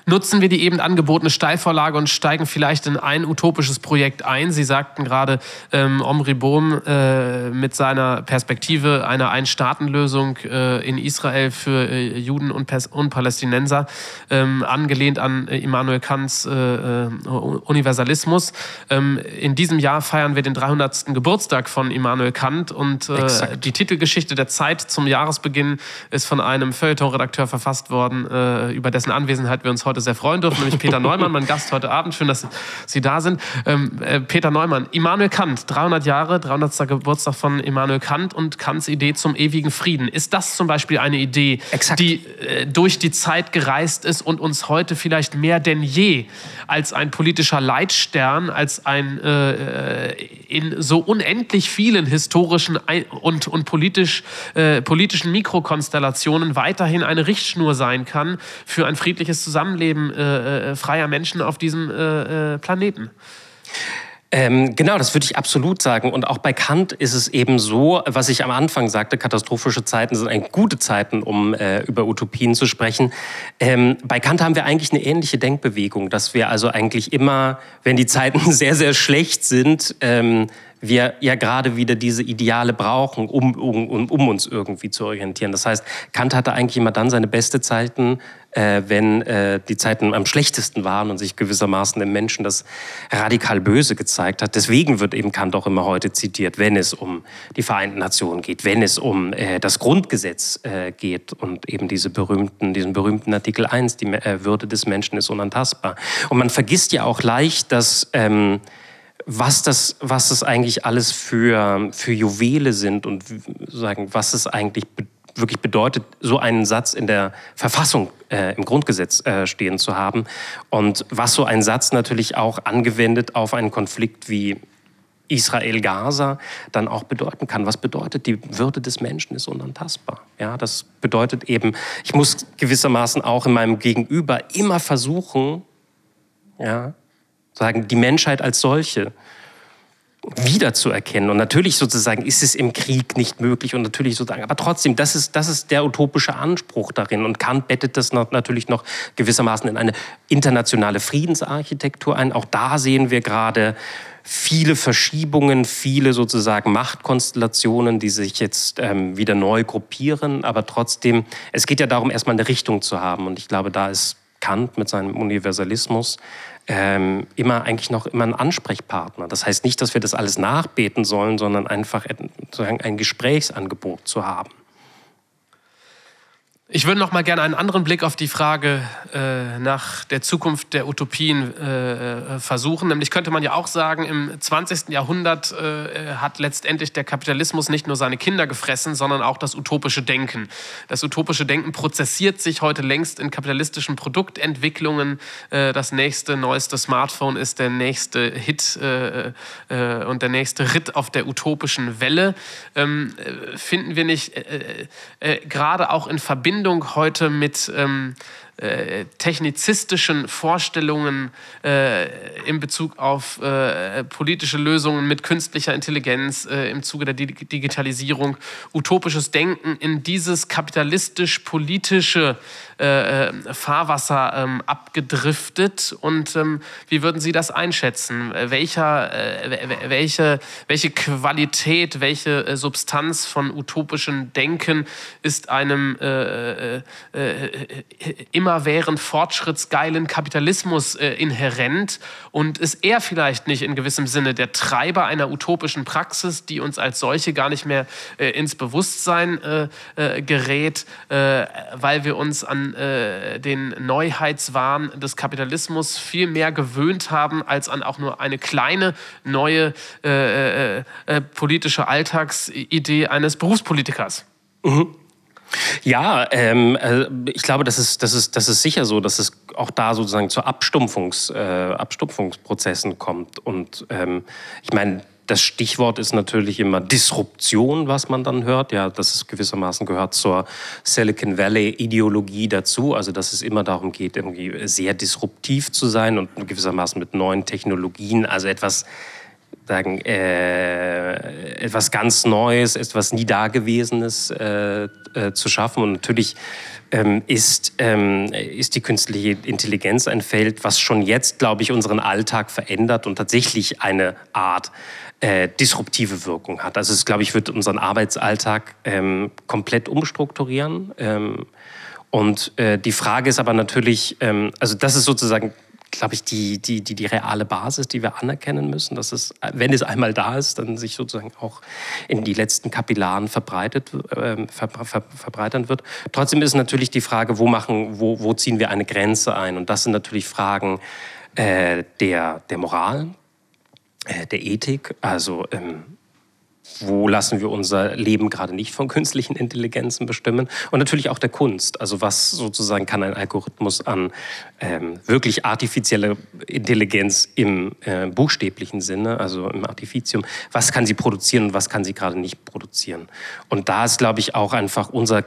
nutzen wir die eben angebotene Steilvorlage und steigen vielleicht in ein utopisches Projekt ein. Sie sagten gerade, ähm, Omri Bohm äh, mit seiner Perspektive einer Ein-Staaten-Lösung äh, in Israel für äh, Juden und, und Palästinenser, ähm, angelehnt an äh, Immanuel Kants äh, äh, Universalismus. Ähm, in diesem Jahr feiern wir den 300. Geburtstag von Immanuel Kant und die Titelgeschichte der Zeit zum Jahresbeginn ist von einem Feuilleton-Redakteur verfasst worden, über dessen Anwesenheit wir uns heute heute sehr freuen dürfen, nämlich Peter Neumann, mein Gast heute Abend. Schön, dass Sie da sind. Ähm, äh, Peter Neumann, Immanuel Kant, 300 Jahre, 300. Geburtstag von Immanuel Kant und Kants Idee zum ewigen Frieden. Ist das zum Beispiel eine Idee, Exakt. die äh, durch die Zeit gereist ist und uns heute vielleicht mehr denn je als ein politischer Leitstern, als ein äh, äh in so unendlich vielen historischen und, und politisch, äh, politischen Mikrokonstellationen weiterhin eine Richtschnur sein kann für ein friedliches Zusammenleben? Zusammenleben äh, äh, freier Menschen auf diesem äh, äh, Planeten. Ähm, genau, das würde ich absolut sagen. Und auch bei Kant ist es eben so, was ich am Anfang sagte, katastrophische Zeiten sind eigentlich gute Zeiten, um äh, über Utopien zu sprechen. Ähm, bei Kant haben wir eigentlich eine ähnliche Denkbewegung, dass wir also eigentlich immer, wenn die Zeiten *laughs* sehr, sehr schlecht sind, ähm, wir ja gerade wieder diese Ideale brauchen, um, um, um uns irgendwie zu orientieren. Das heißt, Kant hatte eigentlich immer dann seine beste Zeiten, äh, wenn äh, die Zeiten am schlechtesten waren und sich gewissermaßen im Menschen das radikal Böse gezeigt hat. Deswegen wird eben Kant auch immer heute zitiert, wenn es um die Vereinten Nationen geht, wenn es um äh, das Grundgesetz äh, geht und eben diese berühmten, diesen berühmten Artikel 1, die äh, Würde des Menschen ist unantastbar. Und man vergisst ja auch leicht, dass ähm, was das, was das eigentlich alles für, für Juwele sind und sagen, was es eigentlich be wirklich bedeutet, so einen Satz in der Verfassung, äh, im Grundgesetz äh, stehen zu haben. Und was so ein Satz natürlich auch angewendet auf einen Konflikt wie Israel-Gaza dann auch bedeuten kann. Was bedeutet, die Würde des Menschen ist unantastbar. Ja, das bedeutet eben, ich muss gewissermaßen auch in meinem Gegenüber immer versuchen, ja, sagen, die Menschheit als solche wiederzuerkennen. Und natürlich sozusagen ist es im Krieg nicht möglich und natürlich sozusagen, aber trotzdem, das ist, das ist der utopische Anspruch darin. Und Kant bettet das natürlich noch gewissermaßen in eine internationale Friedensarchitektur ein. Auch da sehen wir gerade viele Verschiebungen, viele sozusagen Machtkonstellationen, die sich jetzt ähm, wieder neu gruppieren. Aber trotzdem, es geht ja darum, erstmal eine Richtung zu haben. Und ich glaube, da ist Kant mit seinem Universalismus ähm, immer eigentlich noch immer ein Ansprechpartner. Das heißt nicht, dass wir das alles nachbeten sollen, sondern einfach ein Gesprächsangebot zu haben. Ich würde noch mal gerne einen anderen Blick auf die Frage äh, nach der Zukunft der Utopien äh, versuchen. Nämlich könnte man ja auch sagen, im 20. Jahrhundert äh, hat letztendlich der Kapitalismus nicht nur seine Kinder gefressen, sondern auch das utopische Denken. Das utopische Denken prozessiert sich heute längst in kapitalistischen Produktentwicklungen. Äh, das nächste, neueste Smartphone ist der nächste Hit äh, äh, und der nächste Ritt auf der utopischen Welle. Ähm, finden wir nicht gerade auch in Verbindung Verbindung heute mit ähm, äh, technizistischen Vorstellungen äh, in Bezug auf äh, politische Lösungen mit künstlicher Intelligenz äh, im Zuge der Digitalisierung, utopisches Denken in dieses kapitalistisch-politische äh, äh, Fahrwasser ähm, abgedriftet. Und ähm, wie würden Sie das einschätzen? Welcher, welche, welche Qualität, welche Substanz von utopischem Denken ist einem immerwährend fortschrittsgeilen Kapitalismus äh, inhärent und ist er vielleicht nicht in gewissem Sinne der Treiber einer utopischen Praxis, die uns als solche gar nicht mehr äh, ins Bewusstsein äh, äh gerät, äh, weil wir uns an äh, den Neuheitswahn des Kapitalismus viel mehr gewöhnt haben als an auch nur eine kleine neue politische Alltagsidee eines Berufspolitikers. Mhm. Ja, ähm, äh, ich glaube, das ist, das, ist, das ist sicher so, dass es auch da sozusagen zu Abstumpfungs, äh, Abstumpfungsprozessen kommt. Und ähm, ich meine, das Stichwort ist natürlich immer Disruption, was man dann hört. Ja, das ist gewissermaßen gehört zur Silicon Valley Ideologie dazu. Also, dass es immer darum geht, irgendwie sehr disruptiv zu sein und gewissermaßen mit neuen Technologien, also etwas sagen, äh, etwas ganz Neues, etwas nie Dagewesenes äh, äh, zu schaffen. Und natürlich ähm, ist, ähm, ist die künstliche Intelligenz ein Feld, was schon jetzt, glaube ich, unseren Alltag verändert und tatsächlich eine Art äh, disruptive Wirkung hat. Also es, glaube ich, wird unseren Arbeitsalltag ähm, komplett umstrukturieren. Ähm, und äh, die Frage ist aber natürlich, ähm, also das ist sozusagen glaube ich, die, die, die, die reale Basis, die wir anerkennen müssen, dass es, wenn es einmal da ist, dann sich sozusagen auch in die letzten Kapillaren verbreitet, äh, ver, ver, verbreitern wird. Trotzdem ist natürlich die Frage, wo, machen, wo, wo ziehen wir eine Grenze ein? Und das sind natürlich Fragen äh, der, der Moral, äh, der Ethik, also ähm, wo lassen wir unser Leben gerade nicht von künstlichen Intelligenzen bestimmen und natürlich auch der Kunst. Also was sozusagen kann ein Algorithmus an ähm, wirklich artifizielle Intelligenz im äh, buchstäblichen Sinne, also im Artificium, was kann sie produzieren und was kann sie gerade nicht produzieren. Und da ist, glaube ich, auch einfach unser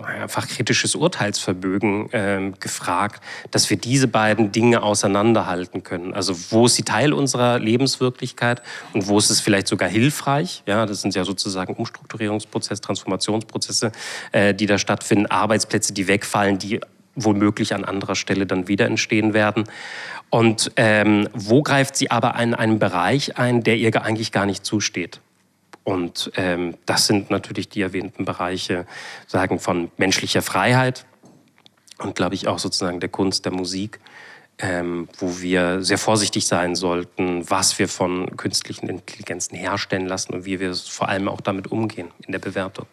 einfach kritisches Urteilsvermögen äh, gefragt, dass wir diese beiden Dinge auseinanderhalten können. Also wo ist sie Teil unserer Lebenswirklichkeit und wo ist es vielleicht sogar hilfreich? Ja, das sind ja sozusagen Umstrukturierungsprozesse, Transformationsprozesse, äh, die da stattfinden, Arbeitsplätze, die wegfallen, die womöglich an anderer Stelle dann wieder entstehen werden. Und ähm, wo greift sie aber in einen Bereich ein, der ihr eigentlich gar nicht zusteht? Und ähm, das sind natürlich die erwähnten Bereiche, sagen von menschlicher Freiheit und glaube ich auch sozusagen der Kunst, der Musik, ähm, wo wir sehr vorsichtig sein sollten, was wir von künstlichen Intelligenzen herstellen lassen und wie wir vor allem auch damit umgehen in der Bewertung.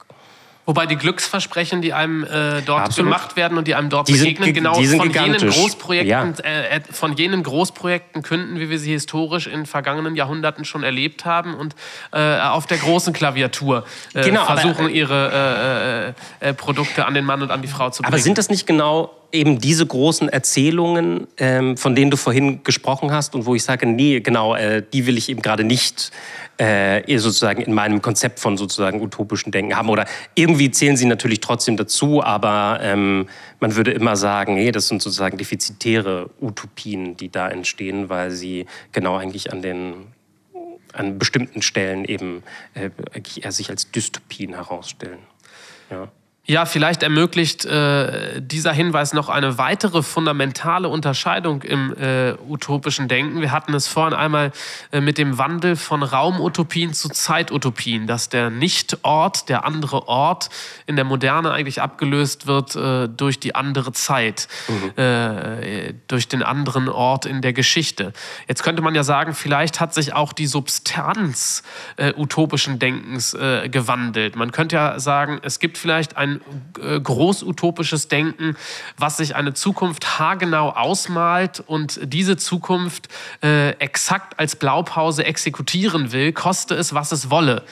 Wobei die Glücksversprechen, die einem äh, dort Absolut. gemacht werden und die einem dort die begegnen, sind, genau von jenen, Großprojekten, ja. Äh, äh, von jenen Großprojekten künden, wie wir sie historisch in vergangenen Jahrhunderten schon erlebt haben und äh, auf der großen Klaviatur äh, genau, versuchen, aber, ihre äh, Produkte an den Mann und an die Frau zu bringen. Aber sind das nicht genau eben diese großen Erzählungen, ähm, von denen du vorhin gesprochen hast und wo ich sage, nee, genau, äh, die will ich eben gerade nicht äh, sozusagen in meinem Konzept von sozusagen utopischen Denken haben. Oder irgendwie zählen sie natürlich trotzdem dazu, aber ähm, man würde immer sagen, nee, das sind sozusagen defizitäre Utopien, die da entstehen, weil sie genau eigentlich an den an bestimmten Stellen eben äh, sich als Dystopien herausstellen. Ja. Ja, vielleicht ermöglicht äh, dieser Hinweis noch eine weitere fundamentale Unterscheidung im äh, utopischen Denken. Wir hatten es vorhin einmal äh, mit dem Wandel von Raumutopien zu Zeitutopien, dass der Nicht-Ort, der andere Ort in der Moderne eigentlich abgelöst wird äh, durch die andere Zeit, mhm. Äh, durch den anderen Ort in der Geschichte. Jetzt könnte man ja sagen, vielleicht hat sich auch die Substanz äh, utopischen Denkens gewandelt. Man könnte ja sagen, es gibt vielleicht ein äh, großutopisches Denken, was sich eine Zukunft haargenau ausmalt und diese Zukunft äh, exakt als Blaupause exekutieren will, koste es, was es wolle.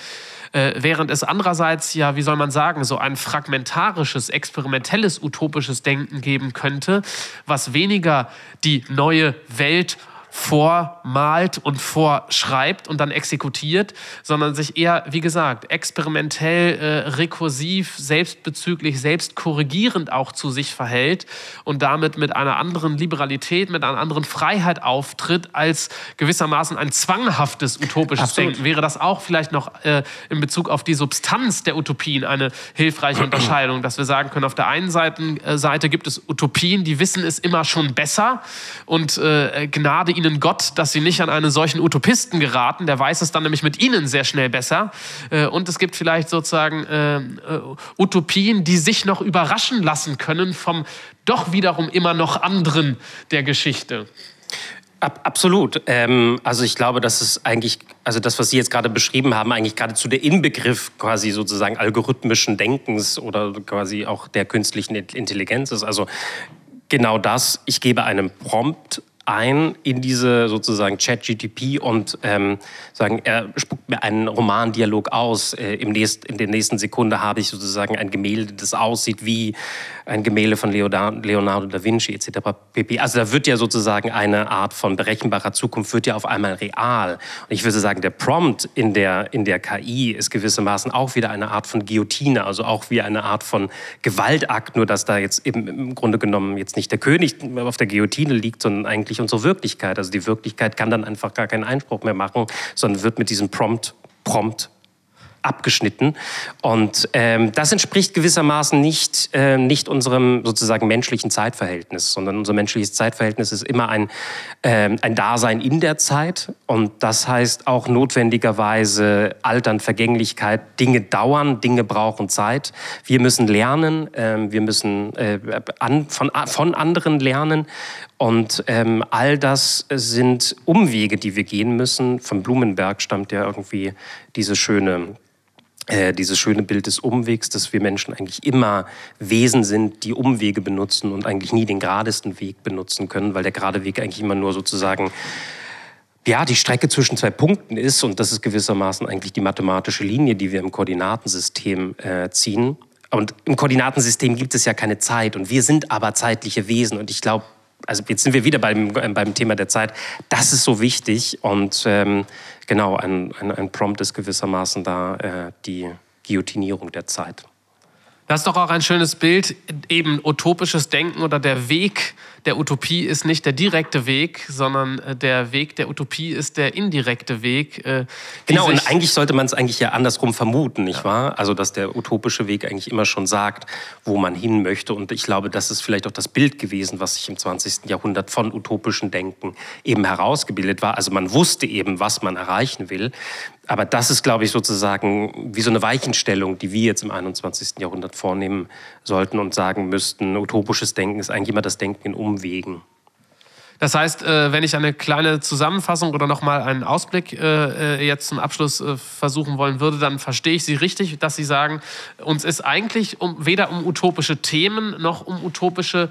Äh, während es andererseits ja, wie soll man sagen, so ein fragmentarisches, experimentelles, utopisches Denken geben könnte, was weniger die neue Welt vormalt und vorschreibt und dann exekutiert, sondern sich eher, wie gesagt, experimentell, äh, rekursiv, selbstbezüglich, selbstkorrigierend auch zu sich verhält und damit mit einer anderen Liberalität, mit einer anderen Freiheit auftritt, als gewissermaßen ein zwanghaftes utopisches Absolut. Denken. Wäre das auch vielleicht noch äh, in Bezug auf die Substanz der Utopien eine hilfreiche Unterscheidung, dass wir sagen können, auf der einen Seite, äh, Seite gibt es Utopien, die wissen es immer schon besser und äh, Gnade ihnen Gott, dass sie nicht an einen solchen Utopisten geraten. Der weiß es dann nämlich mit ihnen sehr schnell besser. Äh, und es gibt vielleicht sozusagen äh, äh, Utopien, die sich noch überraschen lassen können vom doch wiederum immer noch anderen der Geschichte. Ab, absolut. Ähm, also ich glaube, dass es eigentlich, also das, was Sie jetzt gerade beschrieben haben, eigentlich geradezu der Inbegriff quasi sozusagen algorithmischen Denkens oder quasi auch der künstlichen Intelligenz ist. Also genau das, ich gebe einem Prompt ein in diese sozusagen Chat-GTP und ähm, sagen, er spuckt mir einen Romandialog aus. Äh, im nächst, in der nächsten Sekunde habe ich sozusagen ein Gemälde, das aussieht wie ein Gemälde von Leonardo da Vinci etc. pp. Also da wird ja sozusagen eine Art von berechenbarer Zukunft wird ja auf einmal real. Und ich würde sagen, der Prompt in der, in der KI ist gewissermaßen auch wieder eine Art von Guillotine, also auch wie eine Art von Gewaltakt, nur dass da jetzt eben im Grunde genommen jetzt nicht der König auf der Guillotine liegt, sondern eigentlich eigentlich unsere Wirklichkeit. Also die Wirklichkeit kann dann einfach gar keinen Einspruch mehr machen, sondern wird mit diesem Prompt, Prompt abgeschnitten. Und ähm, das entspricht gewissermaßen nicht, äh, nicht unserem sozusagen menschlichen Zeitverhältnis, sondern unser menschliches Zeitverhältnis ist immer ein, äh, ein Dasein in der Zeit. Und das heißt auch notwendigerweise Altern, Vergänglichkeit. Dinge dauern, Dinge brauchen Zeit. Wir müssen lernen, äh, wir müssen äh, an, von, von anderen lernen. Und ähm, all das sind Umwege, die wir gehen müssen. Von Blumenberg stammt ja irgendwie diese schöne äh, dieses schöne Bild des Umwegs, dass wir Menschen eigentlich immer Wesen sind, die Umwege benutzen und eigentlich nie den geradesten Weg benutzen können, weil der gerade Weg eigentlich immer nur sozusagen ja, die Strecke zwischen zwei Punkten ist und das ist gewissermaßen eigentlich die mathematische Linie, die wir im Koordinatensystem äh, ziehen. Und im Koordinatensystem gibt es ja keine Zeit und wir sind aber zeitliche Wesen und ich glaube, also jetzt sind wir wieder beim, äh, beim Thema der Zeit. Das ist so wichtig und ähm, genau, ein, ein, ein, Prompt ist gewissermaßen da äh, die Guillotinierung der Zeit. Das ist doch auch ein schönes Bild, eben utopisches Denken oder der Weg der Utopie ist nicht der direkte Weg, sondern äh, der Weg der Utopie ist der indirekte Weg. Äh, genau, und eigentlich sollte man es eigentlich ja andersrum vermuten, nicht ja. wahr? Also, dass der utopische Weg eigentlich immer schon sagt, wo man hin möchte. Und ich glaube, das ist vielleicht auch das Bild gewesen, was sich im 20. Jahrhundert von utopischen Denken eben herausgebildet war. Also, man wusste eben, was man erreichen will. Aber das ist, glaube ich, sozusagen wie so eine Weichenstellung, die wir jetzt im 21. Jahrhundert vornehmen sollten und sagen müssten, utopisches Denken ist eigentlich immer das Denken in Umwegen. Das heißt, äh, wenn ich eine kleine Zusammenfassung oder nochmal einen Ausblick äh, äh, jetzt zum Abschluss versuchen wollen würde, dann verstehe ich Sie richtig, dass Sie sagen, uns ist eigentlich weder um utopische Themen noch um utopische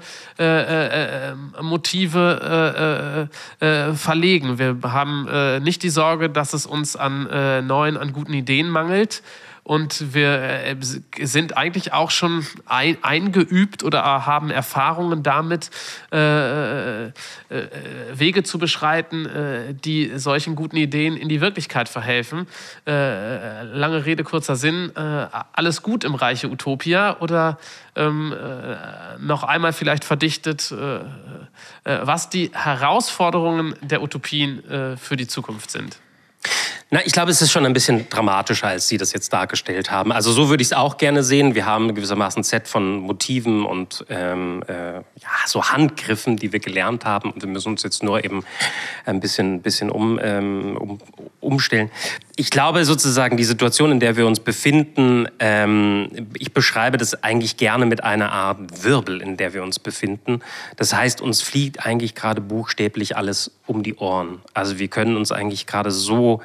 Motive verlegen. Wir haben nicht die Sorge, dass es uns an neuen, an guten Ideen mangelt und wir äh, sind eigentlich auch schon ein, eingeübt oder haben Erfahrungen damit, äh, äh, äh, Wege zu beschreiten, äh, die solchen guten Ideen in die Wirklichkeit verhelfen. Äh, lange Rede, kurzer Sinn, alles gut im Reiche Utopia oder ähm, noch einmal vielleicht verdichtet, was die Herausforderungen der Utopien für die Zukunft sind. Na, ich glaube, es ist schon ein bisschen dramatischer, als Sie das jetzt dargestellt haben. Also so würde ich es auch gerne sehen. Wir haben gewissermaßen ein Set von Motiven und ähm, äh, ja, so Handgriffen, die wir gelernt haben. Und wir müssen uns jetzt nur eben ein bisschen, bisschen um, ähm, um, umstellen. Ich glaube sozusagen, die Situation, in der wir uns befinden, ähm, ich beschreibe das eigentlich gerne mit einer Art Wirbel, in der wir uns befinden. Das heißt, uns fliegt eigentlich gerade buchstäblich alles um die Ohren. Also wir können uns eigentlich gerade so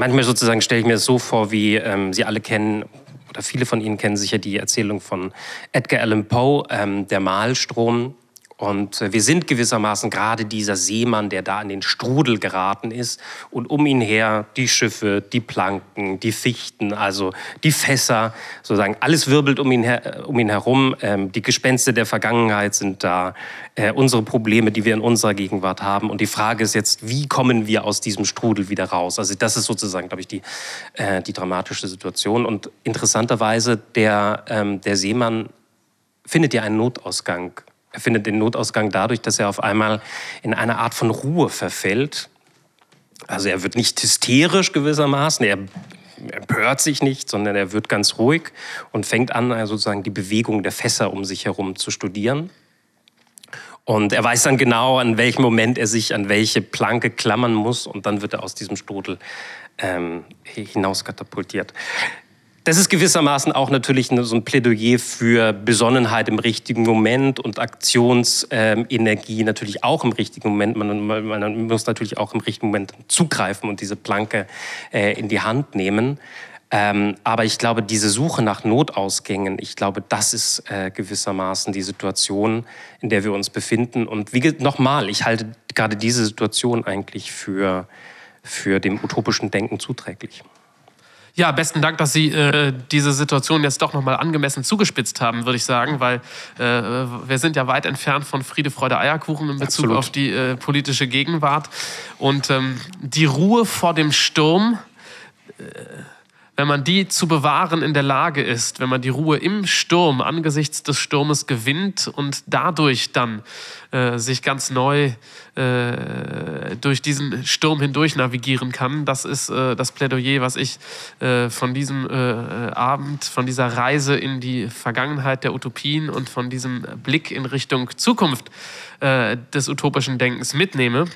manchmal sozusagen stelle ich mir das so vor, wie ähm, Sie alle kennen, oder viele von Ihnen kennen sicher die Erzählung von Edgar Allan Poe, ähm, Der Mahlstrom. Und äh, wir sind gewissermaßen gerade dieser Seemann, der da in den Strudel geraten ist und um ihn her die Schiffe, die Planken, die Fichten, also die Fässer, sozusagen alles wirbelt um ihn, her, um ihn herum. Ähm, die Gespenste der Vergangenheit sind da, äh, unsere Probleme, die wir in unserer Gegenwart haben. Und die Frage ist jetzt, wie kommen wir aus diesem Strudel wieder raus? Also das ist sozusagen, glaube ich, die, äh, die dramatische Situation. Und interessanterweise, der, ähm, der Seemann findet ja einen Notausgang er findet den Notausgang dadurch, dass er auf einmal in eine Art von Ruhe verfällt. Also er wird nicht hysterisch gewissermaßen, er empört sich nicht, sondern er wird ganz ruhig und fängt an, also sozusagen die Bewegung der Fässer um sich herum zu studieren. Und er weiß dann genau, an welchem Moment er sich an welche Planke klammern muss und dann wird er aus diesem Strudel ähm, hinauskatapultiert das ist gewissermaßen auch natürlich so ein Plädoyer für Besonnenheit im richtigen Moment und Aktionsenergie natürlich auch im richtigen Moment. Man, man, muss natürlich auch im richtigen Moment zugreifen und diese Planke äh, in die Hand nehmen. Ähm, aber ich glaube, diese Suche nach Notausgängen, ich glaube, das ist äh, gewissermaßen die Situation, in der wir uns befinden. Und wie nochmal, ich halte gerade diese Situation eigentlich für, für dem utopischen Denken zuträglich. Ja, besten Dank, dass Sie äh, diese Situation jetzt doch nochmal angemessen zugespitzt haben, würde ich sagen, weil äh, wir sind ja weit entfernt von Friede, Freude, Eierkuchen in Bezug Absolut. auf die äh, politische Gegenwart. Und ähm, die Ruhe vor dem Sturm äh, wenn man die zu bewahren in der Lage ist, wenn man die Ruhe im Sturm angesichts des Sturmes gewinnt und dadurch dann äh, sich ganz neu äh, durch diesen Sturm hindurch navigieren kann, das ist äh, das Plädoyer, was ich äh, von diesem äh, Abend, von dieser Reise in die Vergangenheit der Utopien und von diesem Blick in Richtung Zukunft äh, des utopischen Denkens mitnehme.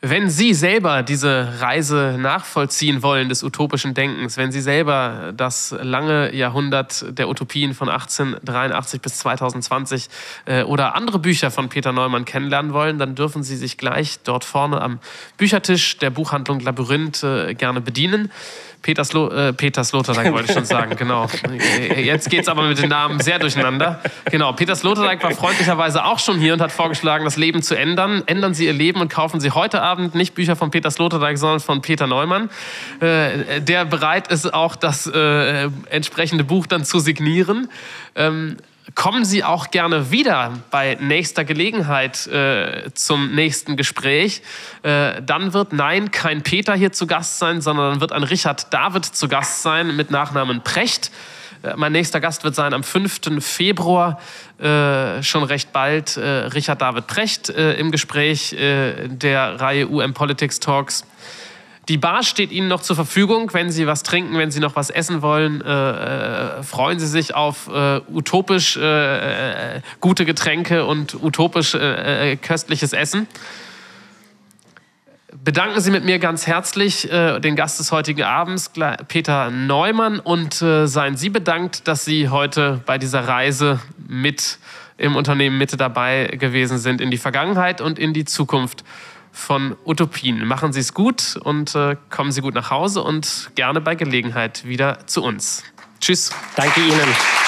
Wenn Sie selber diese Reise nachvollziehen wollen des utopischen Denkens, wenn Sie selber das lange Jahrhundert der Utopien von 1883 bis 2020 äh, oder andere Bücher von Peter Neumann kennenlernen wollen, dann dürfen Sie sich gleich dort vorne am Büchertisch der Buchhandlung Labyrinth äh, gerne bedienen. Peters, Lo äh, Peters Sloterdijk wollte ich schon sagen, genau. Jetzt geht es aber mit den Namen sehr durcheinander. Genau, Peter Sloterdijk war freundlicherweise auch schon hier und hat vorgeschlagen, das Leben zu ändern. Ändern Sie Ihr Leben und kaufen Sie heute Abend nicht Bücher von Peter Sloterdijk, sondern von Peter Neumann, äh, der bereit ist, auch das äh, entsprechende Buch dann zu signieren. Ähm, kommen Sie auch gerne wieder bei nächster Gelegenheit äh, zum nächsten Gespräch. Äh, dann wird nein, kein Peter hier zu Gast sein, sondern dann wird ein Richard David zu Gast sein mit Nachnamen Precht. Äh, mein nächster Gast wird sein am 5. Februar, äh, schon recht bald, äh, Richard David Precht im Gespräch der Reihe UM Politics Talks. Die Bar steht Ihnen noch zur Verfügung, wenn Sie was trinken, wenn Sie noch was essen wollen. Äh, äh, freuen Sie sich auf äh, utopisch äh, äh gute Getränke und utopisch äh, köstliches Essen. Bedanken Sie mit mir ganz herzlich den Gast des heutigen Abends, Peter Neumann, und seien Sie bedankt, dass Sie heute bei dieser Reise mit im Unternehmen Mitte dabei gewesen sind in die Vergangenheit und in die Zukunft von Utopien. Machen Sie es gut und äh, kommen Sie gut nach Hause und gerne bei Gelegenheit wieder zu uns. Tschüss. Danke Ihnen.